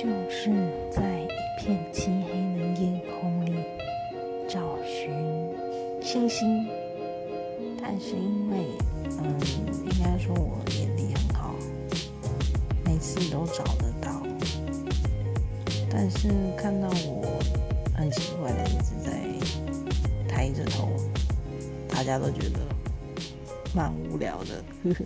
就是在一片漆黑的夜空里找寻星星但是因为嗯应该说我眼力很好每次都找得到但是看到我很奇怪的一直在抬着头大家都觉得蛮无聊的。呵呵